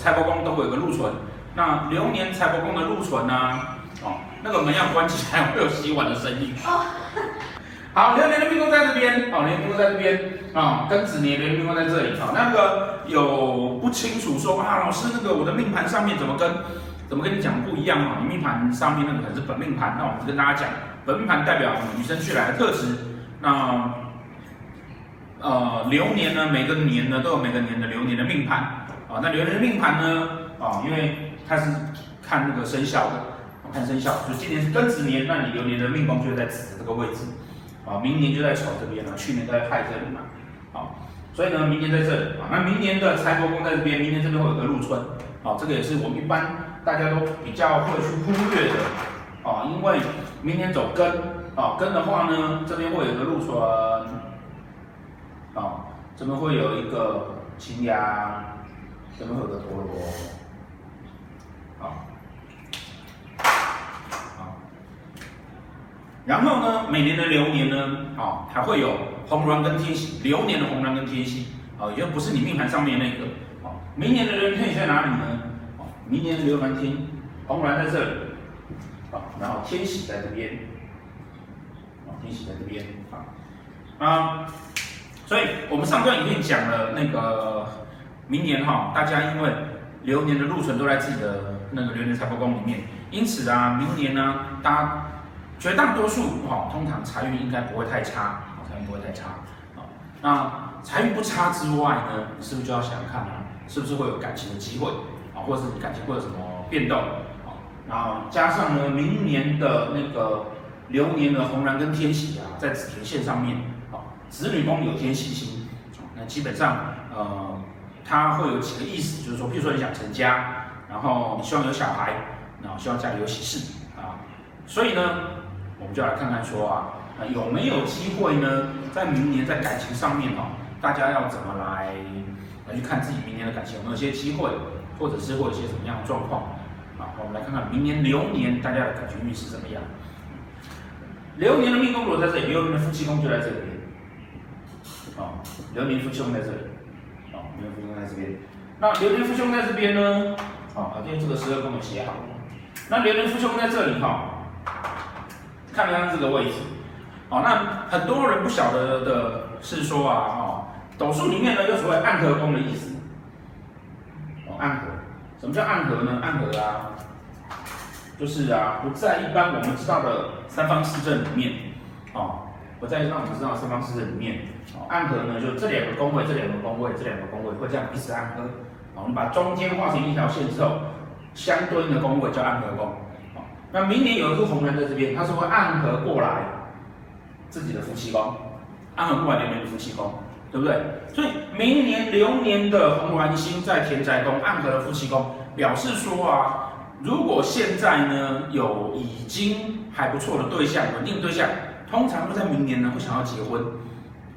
财帛宫都会有个禄存，那流年财帛宫的禄存呢，哦，那个门要关起来，会有洗碗的声音。哦，好，流年的命宫在这边，哦，流年命宫在这边啊，庚子年流年命宫在这里，好，那个有不清楚说啊，老师那个我的命盘上面怎么跟怎么跟你讲不一样啊？你命盘上面那个可是本命盘，那我们跟大家讲，本命盘代表与生俱来的特质，那。呃，流年呢，每个年呢都有每个年的流年的命盘啊。那流年的命盘呢，啊，因为它是看那个生肖的，看生肖，就今年是庚子年，那你流年的命宫就在子这个位置，啊，明年就在丑这边了，去年在亥这里嘛，啊，所以呢，明年在这里啊，那明年的财帛宫在这边，明年这边会有个禄存，啊，这个也是我们一般大家都比较会去忽略的，啊，因为明年走庚，啊，庚的话呢，这边会有个禄存。哦，这边会有一个擎羊，这边会有个陀罗，好，好，然后呢，每年的流年呢，哦，还会有红鸾跟天喜，流年的红鸾跟天喜，哦，也不是你命盘上面那个，哦，明年的流年天喜在哪里呢？哦，明年的流年天，红鸾在这里，啊，然后天喜在这边，哦，天喜在这边，啊，啊。所以我们上段影片讲了那个明年哈，大家因为流年的禄存都在自己的那个流年财帛宫里面，因此啊，明年呢，大家绝大多数哈，通常财运应该不会太差，财运不会太差啊。那财运不差之外呢，你是不是就要想看啊，是不是会有感情的机会啊，或者是你感情会有什么变动啊？然后加上呢，明年的那个流年的红鸾跟天喜啊，在子田线上面。啊子女宫有天喜星，那基本上，呃，它会有几个意思，就是说，譬如说你想成家，然后你希望有小孩，然后希望家里有喜事啊，所以呢，我们就来看看说啊，有没有机会呢，在明年在感情上面哦，大家要怎么来来去看自己明年的感情有没有些机会，或者是会有一些什么样的状况啊？我们来看看明年流年大家的感情运势怎么样？流年的命宫如果在这里，流年的夫妻宫就在这里。啊，流年夫妻宫在这里，啊，流年夫妻宫在这边。那流年夫兄在这边呢？啊，今天这个十二宫我写好。那流年夫兄在这里哈，看看这个位置。哦，那很多人不晓得的是说啊，哦，斗数里面呢有所谓暗合宫的意思。哦，暗合，什么叫暗合呢？暗合啊，就是啊，不在一般我们知道的三方四正里面，哦。我在让你知道三方四正里面，暗合呢，就这两个宫位，这两个宫位，这两个宫位会这样彼此暗合。我们把中间画成一条线之后，相对应的宫位叫暗合宫。那明年有一颗红鸾在这边，它是会暗合过来自己的夫妻宫，暗合过来流年的夫妻宫，对不对？所以明年流年的红鸾星在田宅宫暗合了夫妻宫，表示说啊，如果现在呢有已经还不错的对象，稳定对象。通常会在明年呢，会想要结婚，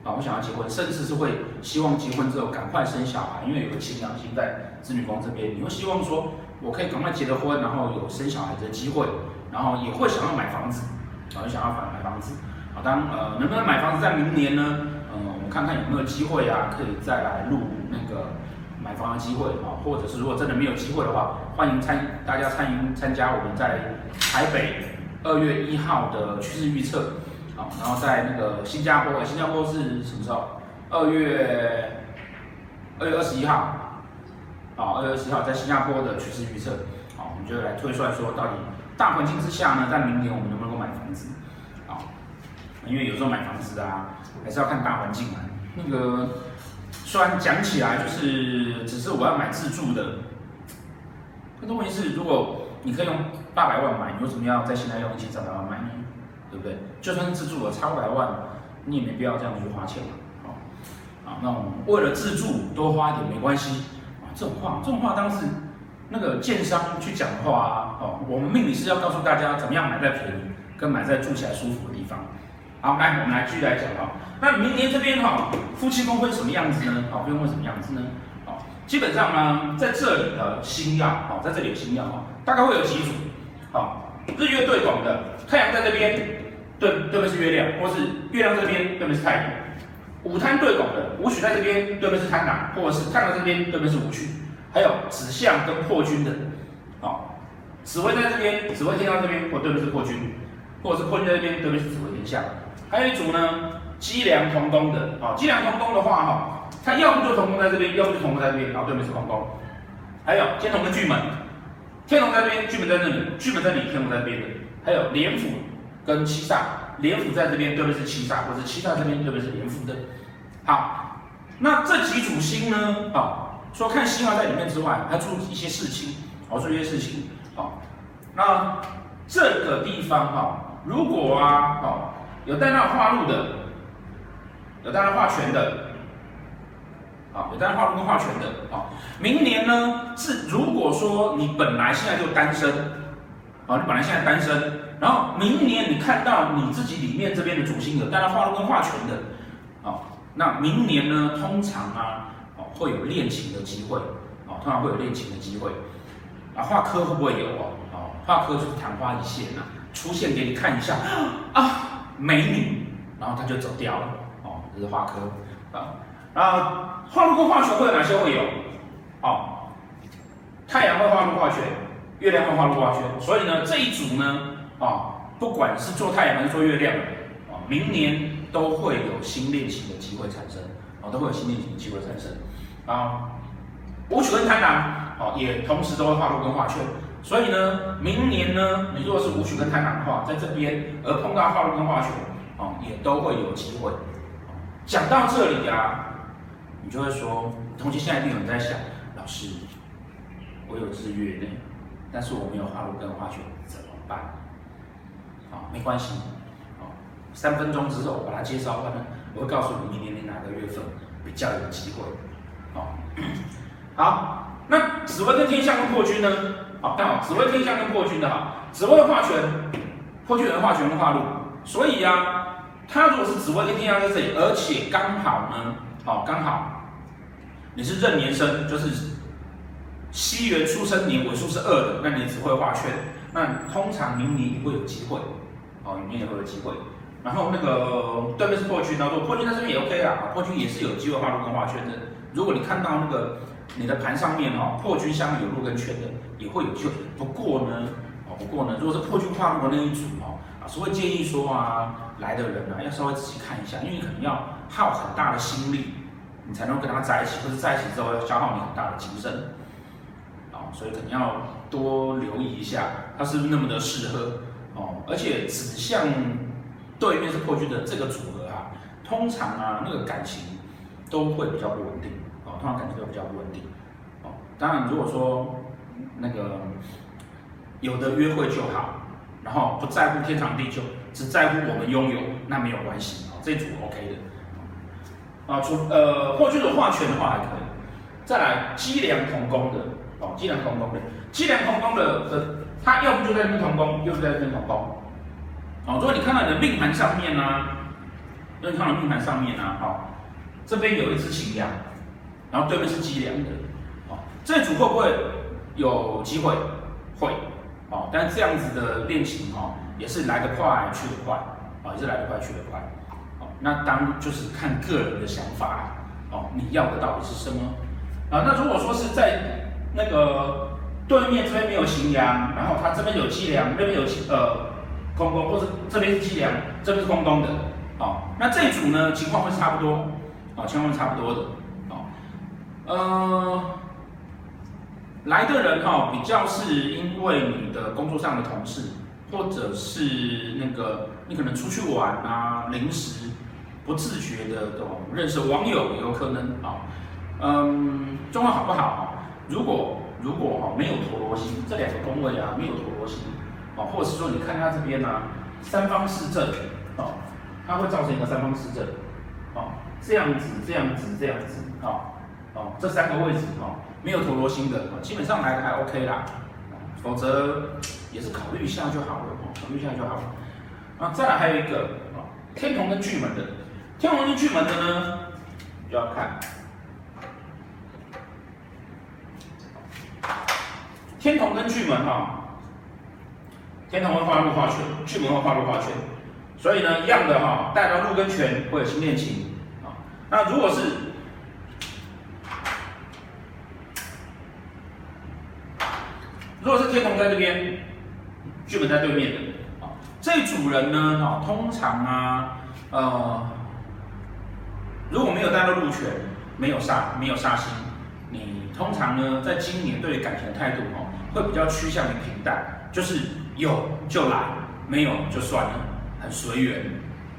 啊，我想要结婚，甚至是会希望结婚之后赶快生小孩，因为有个擎羊星在子女宫这边，你会希望说，我可以赶快结了婚，然后有生小孩的机会，然后也会想要买房子，啊，想要买买房子，啊，当呃能不能买房子在明年呢？呃，我们看看有没有机会啊，可以再来录那个买房的机会啊，或者是如果真的没有机会的话，欢迎参大家参与参加我们在台北二月一号的趋势预测。然后在那个新加坡，新加坡是什么时候？二月二月二十一号，好，二月二十一号在新加坡的趋势预测，好，我们就来推算说，到底大环境之下呢，在明年我们能不能够买房子？好，因为有时候买房子啊，还是要看大环境嘛。那个虽然讲起来就是只是我要买自住的，可是问题是，如果你可以用八百万买，你为什么要在现在用一千三百万买呢？对不对？就算是自住了，超百万，你也没必要这样去花钱嘛。好，啊，那我们为了自住多花一点没关系啊。这种话，这种话当时那个建商去讲话啊，哦，我们命理是要告诉大家怎么样买在便宜，跟买在住起来舒服的地方。好，来，我们来继续来讲哈。那明年这边哈，夫妻宫会什么样子呢？好，夫妻宫什么样子呢？好，基本上呢，在这里的星曜，好，在这里有星曜哈，大概会有几组，好，日月对拱的，太阳在这边。对，对面是月亮，或是月亮这边，对面是太阳。武贪对拱的武曲在这边，对面是贪狼，或者是贪狼这边，对面是武曲，还有子相跟破军的，哦，紫微在这边，紫微天相这边，或对面是破军，或者是破军在这边，对面是紫微天相。还有一组呢，机梁同工的，啊、哦，机梁同工的话，哈、哦，它要不就同工在这边，要不就同工在这边，然后对面是空宫。还有天同跟巨门，天同在这边，巨门在这里，巨门在这里，天同在这边的。还有廉府跟七煞，廉府在这边，对面是七煞，或者七煞这边对面是廉府的。好，那这几组星呢？啊、哦，除了看星号在里面之外，还注意一些事情，好，注意一些事情。好、哦，那这个地方哈、哦，如果啊，好、哦，有带那化禄的，有带那化权的，啊，有带化禄跟化权的，啊，明年呢是如果说你本来现在就单身。好，你本来现在单身，然后明年你看到你自己里面这边的主星有带到化禄跟画全的，哦，那明年呢，通常啊，哦，会有恋情的机会，哦，通常会有恋情的机会，啊，画科会不会有哦？哦，化科就是昙花一现呐，出现给你看一下，啊，美女，然后他就走掉了，哦，这是画科，啊，然后画禄跟化权会有哪些会有？哦，太阳会画禄化权。月亮会画禄化权，所以呢，这一组呢，啊，不管是做太阳还是做月亮，啊，明年都会有新恋情的机会产生，啊，都会有新恋情的机会产生，啊，武曲跟贪狼，啊，也同时都会化禄跟化权，所以呢，明年呢，你如果是武曲跟贪狼的话，在这边而碰到化禄跟化权，啊，也都会有机会。讲到这里啊，你就会说，同学现在一定有人在想，老师，我有日月呢。但是我没有化禄跟化权怎么办？啊，没关系，啊，三分钟之后我把它介绍完了，我会告诉你明年你哪个月份比较有机会。好，好，那紫微跟天象跟破军呢？好，刚好紫微天象跟破军的哈，紫微的化权，破军的化权跟化禄，所以呀、啊，他如果是紫微跟天象在这里，而且刚好呢，好，刚好你是壬年生，就是。西元出生年尾数是二的，那你只会化圈，那通常明年你会有机会，哦，明年也会有机会。然后那个对面是破军，然后破军在这边也 OK 啊，破军也是有机会化禄跟化圈的。如果你看到那个你的盘上面哦，破军下面有入跟圈的，也会有机会。不过呢，哦，不过呢，如果是破军化禄的那一组哦，啊，所以建议说啊，来的人呢、啊、要稍微仔细看一下，因为可能要耗很大的心力，你才能跟他在一起，或者在一起之后要消耗你很大的精神。哦所以肯定要多留意一下，他是不是那么的适合。而且指向对面是破军的这个组合啊，通常啊那个感情都会比较不稳定哦，通常感情都比较不稳定哦。当然，如果说那个有的约会就好，然后不在乎天长地久，只在乎我们拥有，那没有关系哦，这组 OK 的啊。除呃破军的化权的话还可以，再来机梁同宫的。哦，机梁同宫的，机梁同宫的的，它要不就在这边同宫，又是在这边同宫。哦，如果你看到你的命盘上面呢、啊，如果你看到命盘上面呢、啊，哦，这边有一只擎羊，然后对面是机梁的，哦，这组会不会有机会？会，哦，但这样子的恋情哦，也是来得快去得快，哦，也是来得快去得快。哦，那当就是看个人的想法，哦，你要的到底是什么？啊，那如果说是在那个对面这边没有擎羊，然后它这边有计量，那边有呃空宫，或者这边是计量，这边是空宫的，哦，那这一组呢情况会差不多，哦，情况会差不多的，哦，呃，来的人哈、哦、比较是因为你的工作上的同事，或者是那个你可能出去玩啊，临时不自觉的这种认识网友有可能啊、哦，嗯，状况好不好？如果如果哈没有陀罗星这两个宫位啊没有陀罗星，哦，或者是说你看它这边呢、三方四正哦，它会造成一个三方四正哦，这样子这样子这样子哦哦这三个位置哦没有陀罗星的，基本上来还 OK 啦，否则也是考虑一下就好了哦，考虑一下就好了。啊，再来还有一个啊天同跟巨门的，天同跟巨门的呢就要看。天同跟巨门哈，天同会化禄化权，巨门会化禄化权，所以呢，一样的哈，带到禄跟权会有新恋情啊。那如果是如果是天同在这边，巨门在对面的，啊，这组人呢，啊，通常啊，呃，如果没有带到禄权，没有煞，没有煞星，你通常呢，在今年对感情的态度，哦，会比较趋向于平淡，就是有就来，没有就算了，很随缘，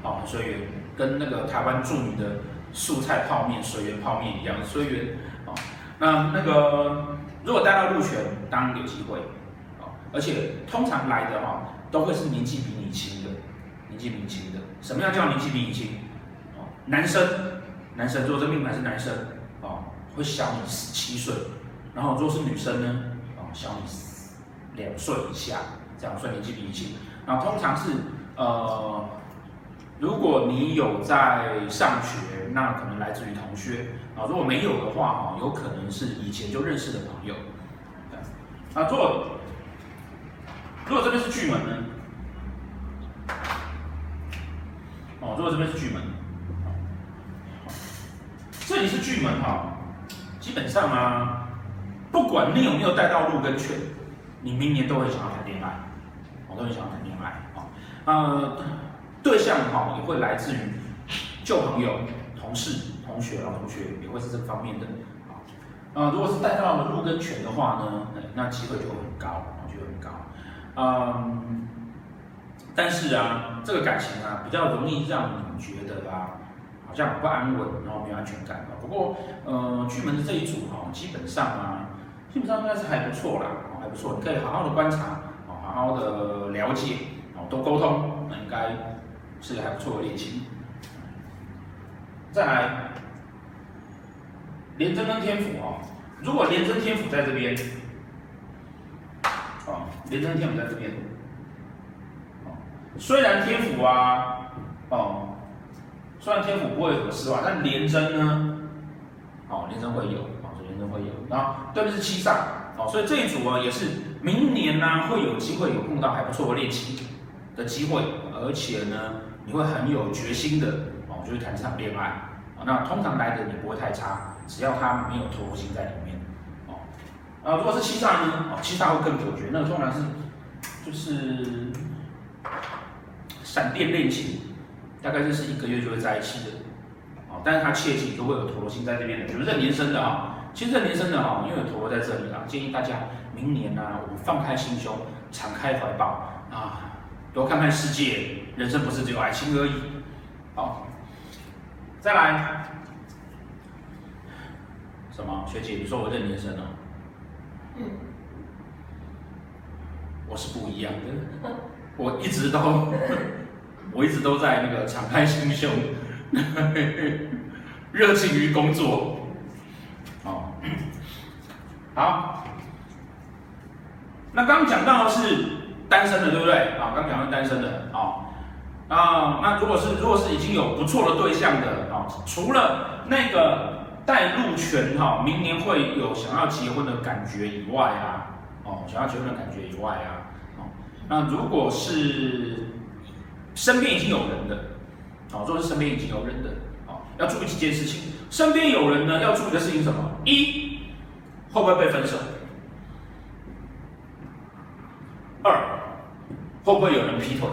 哦，很随缘，跟那个台湾著名的素菜泡面、随缘泡面一样，随缘，哦，那那个。如果带到禄权，当然有机会，而且通常来的话，都会是年纪比你轻的，年纪比你轻的。什么样叫年纪比你轻？哦，男生，男生，如果这命盘是男生，哦，会小你十七岁，然后如果是女生呢，小你两岁以下，这样算年纪比你轻。然后通常是，呃，如果你有在上学，那可能来自于同学。啊，如果没有的话，哈，有可能是以前就认识的朋友。啊，如果如果这边是巨门呢？哦，如果这边是巨门，这里是巨门哈，基本上啊，不管你有没有带到路跟权，你明年都会想要谈恋爱，我都会想要谈恋爱啊。呃，对象哈也会来自于旧朋友、同事。同学，老同学也会是这方面的啊。呃，如果是带到了路跟权的话呢，那机会就会很高，就会很高。嗯，但是啊，这个感情啊，比较容易让你觉得啊，好像不安稳，然后没有安全感。不过，呃，巨门的这一组哈，基本上啊，基本上应该是还不错啦，还不错，你可以好好的观察，好好的了解，哦多沟通，那应该是个还不错的恋情。再来。廉贞跟天府哦，如果廉贞天府在这边，哦，廉贞天府在这边，哦，虽然天府啊，哦，虽然天府不会有什么失望，但廉贞呢，哦，廉贞会有，都，会有，然后对面是七煞，哦，所以这一组啊也是明年呢、啊、会有机会有碰到还不错的恋情的机会，而且呢你会很有决心的，哦，就是谈这场恋爱，哦，那通常来的也不会太差。只要他没有陀罗星在里面，哦，啊，如果是七煞呢？哦，七煞会更久绝，那通常是就是闪电恋情，大概就是一个月就会在一起的，哦，但是他切记如果有陀罗星在这边的，比如壬年生的啊，其实壬年生的哈，因为有陀罗在这里啊，建议大家明年呢，我们放开心胸，敞开怀抱啊，多看看世界，人生不是只有爱情而已，好，再来。什么学姐？你说我这年生哦？嗯，我是不一样的，我一直都，我一直都在那个敞开心胸，热情于工作。好，那刚讲到的是单身的，对不对？啊，刚讲到单身的，啊，啊，那如果是如果是已经有不错的对象的，啊，除了那个。带入权哈，明年会有想要结婚的感觉以外啊，哦，想要结婚的感觉以外啊，哦，那如果是身边已经有人的，哦，如果是身边已经有人的，哦，要注意几件事情。身边有人呢，要注意的事情什么？一，会不会被分手？二，会不会有人劈腿？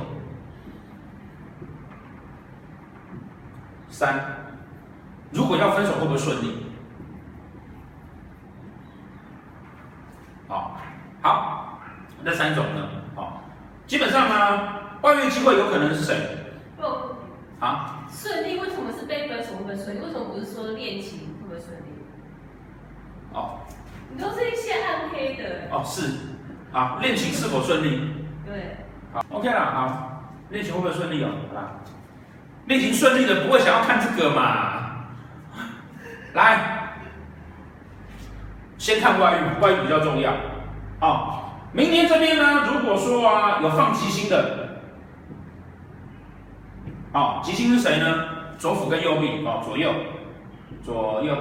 三。如果要分手会不会顺利？好，好，那三种呢？好，基本上呢，外遇机会有可能是谁？不，啊？顺利为什么是被分手会不会顺利？为什么不是说恋情会不会顺利？哦，你都是一些暗黑的。哦，是，好，恋情是否顺利？对，好，OK 了，好，恋情会不会顺利哦？好吧，恋情顺利的不会想要看这个嘛？来，先看外遇，外遇比较重要。哦，明年这边呢，如果说啊有放吉星的，哦，吉星是谁呢？左辅跟右弼，哦，左右，左右，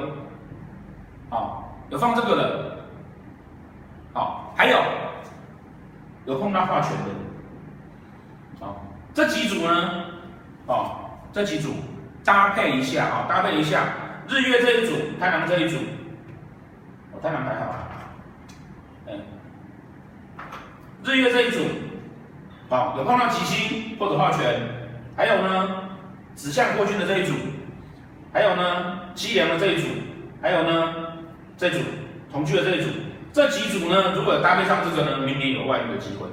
哦，有放这个的，哦，还有有碰到化权的，哦，这几组呢，哦，这几组搭配一下啊，搭配一下日月这一组，太阳这一组，我太阳还好，嗯，日月这一组，好，有碰到吉星或者化权，还有呢，指向破军的这一组，还有呢，西凉的这一组，还有呢，这一组同居的这一组，这几组呢，如果搭配上这个呢，明年有外遇的机会。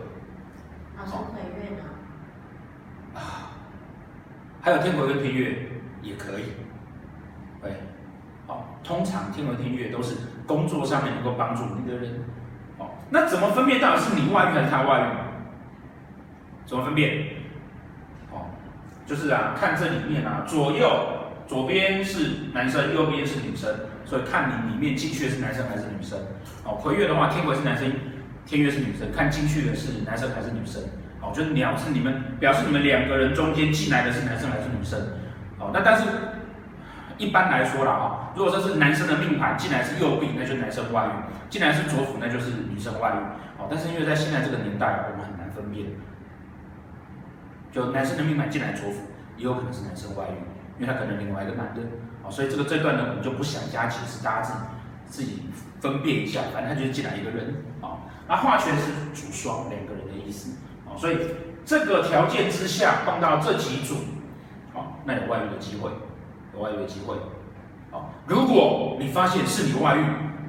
好像可以约呢。啊，还有天魁跟天月。也可以，对，好，通常天魁天月都是工作上面能够帮助你的人，哦，那怎么分辨到底是你外遇还是他外遇？怎么分辨？哦，就是啊，看这里面啊，左右左边是男生，右边是女生，所以看你里面进去的是男生还是女生。哦，魁月的话，天魁是男生，天月是女生，看进去的是男生还是女生。哦，就是表示你们表示你们两个人中间进来的是男生还是女生。哦，那但是一般来说啦，哈，如果说是男生的命盘进来是右弼，那就男生外遇；进来是左辅，那就是女生外遇。哦，但是因为在现在这个年代，我们很难分辨，就男生的命盘进来左辅，也有可能是男生外遇，因为他可能另外一个男的。所以这个这段呢，我们就不想加解释，大家自己自己分辨一下，反正他就是进来一个人。哦，那化权是主双两个人的意思。哦，所以这个条件之下碰到这几组。那有外遇的机会，有外遇的机会。好，如果你发现是你外遇，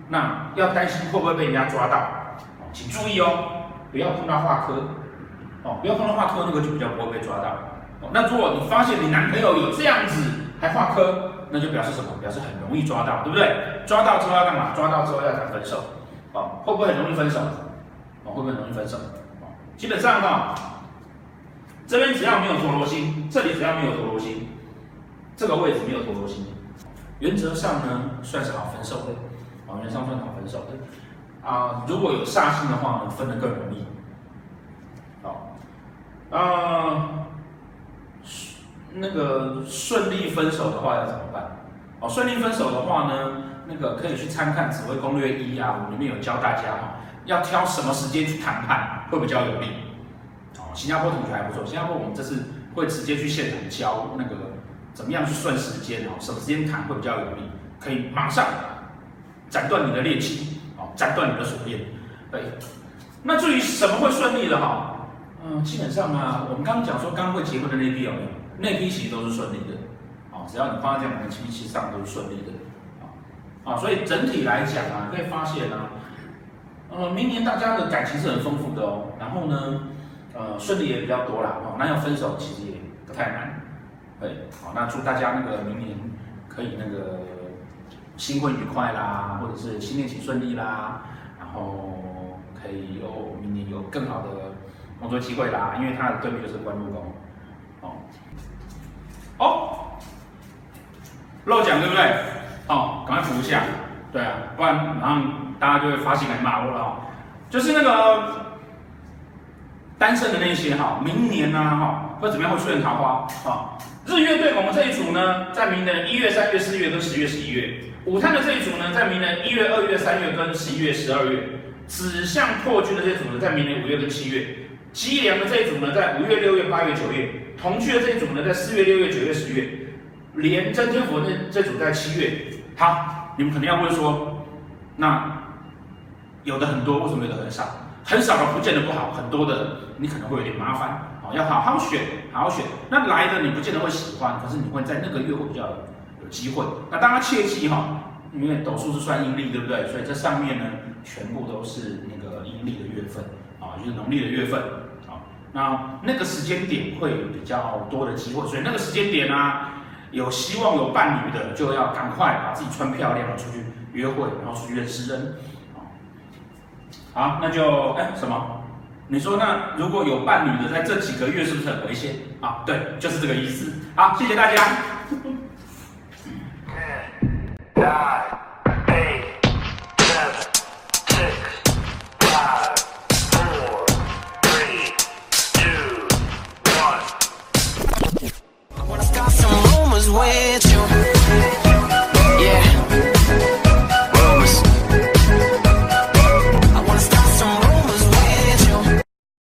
那要担心会不会被人家抓到。请注意哦，不要碰到化科。哦，不要碰到化科，那个就比较不会被抓到。哦，那如果你发现你男朋友有这样子还化科，那就表示什么？表示很容易抓到，对不对？抓到之后要干嘛？抓到之后要谈分手。哦，会不会很容易分手？哦，会不会很容易分手？哦，基本上哈。这边只要没有陀罗星，这里只要没有陀罗星，这个位置没有陀罗星，原则上呢算是好分手的，啊，原则上算好分手的，啊，如果有煞星的话呢，分得更容易，好，啊，那个顺利分手的话要怎么办？哦，顺利分手的话呢，那个可以去参看《紫微攻略一》啊，我里面有教大家哈，要挑什么时间去谈判会比较有利。哦新加坡同学还不错，新加坡我们这次会直接去现场教那个怎么样去算时间哦，什么时间谈会比较有利，可以马上斩断你的恋情哦，斩断你的锁链。对，那至于什么会顺利的哈，嗯，基本上啊，我们刚刚讲说刚会结婚的那批有没有？那批其实都是顺利的，啊，只要你放在这样的七七上都是顺利的，啊啊，所以整体来讲啊，可以发现啊，呃，明年大家的感情是很丰富的哦，然后呢，呃，顺利也比较多啦，哦，那要分手其实也不太难，对，好，那祝大家那个明年可以那个新婚愉快啦，或者是新恋情顺利啦，然后可以有明年有更好的工作机会啦，因为它的对面就是官禄宫，哦，哦，漏讲对不对？哦，赶快补一下，对啊，不然马上大家就会发信来骂我了哦，就是那个。单身的那些哈，明年呢哈会怎么样？会出现桃花啊？日月对我们这一组呢，在明年一月、三月、四月跟十月、十一月；午餐的这一组呢，在明年一月、二月、三月跟十一月、十二月；指向破军的这一组呢，在明年五月跟七月；机梁的这一组呢，在五月、六月、八月、九月；同居的这一组呢，在四月、六月、九月、十月；廉贞天府的这组在七月。好，你们肯定要问说，那有的很多，为什么有的很少？很少的不见得不好，很多的你可能会有点麻烦，好，要好好选，好好选。那来的你不见得会喜欢，可是你会在那个月会比较有机会。那大家切记哈，因为斗数是算阴历，对不对？所以这上面呢，全部都是那个阴历的月份，就是农历的月份，啊，那那个时间点会有比较多的机会，所以那个时间点啊，有希望有伴侣的，就要赶快把自己穿漂亮出去约会，然后出去认识人。好，那就哎什么？你说那如果有伴侣的，在这几个月是不是很危险啊？对，就是这个意思。好，谢谢大家。with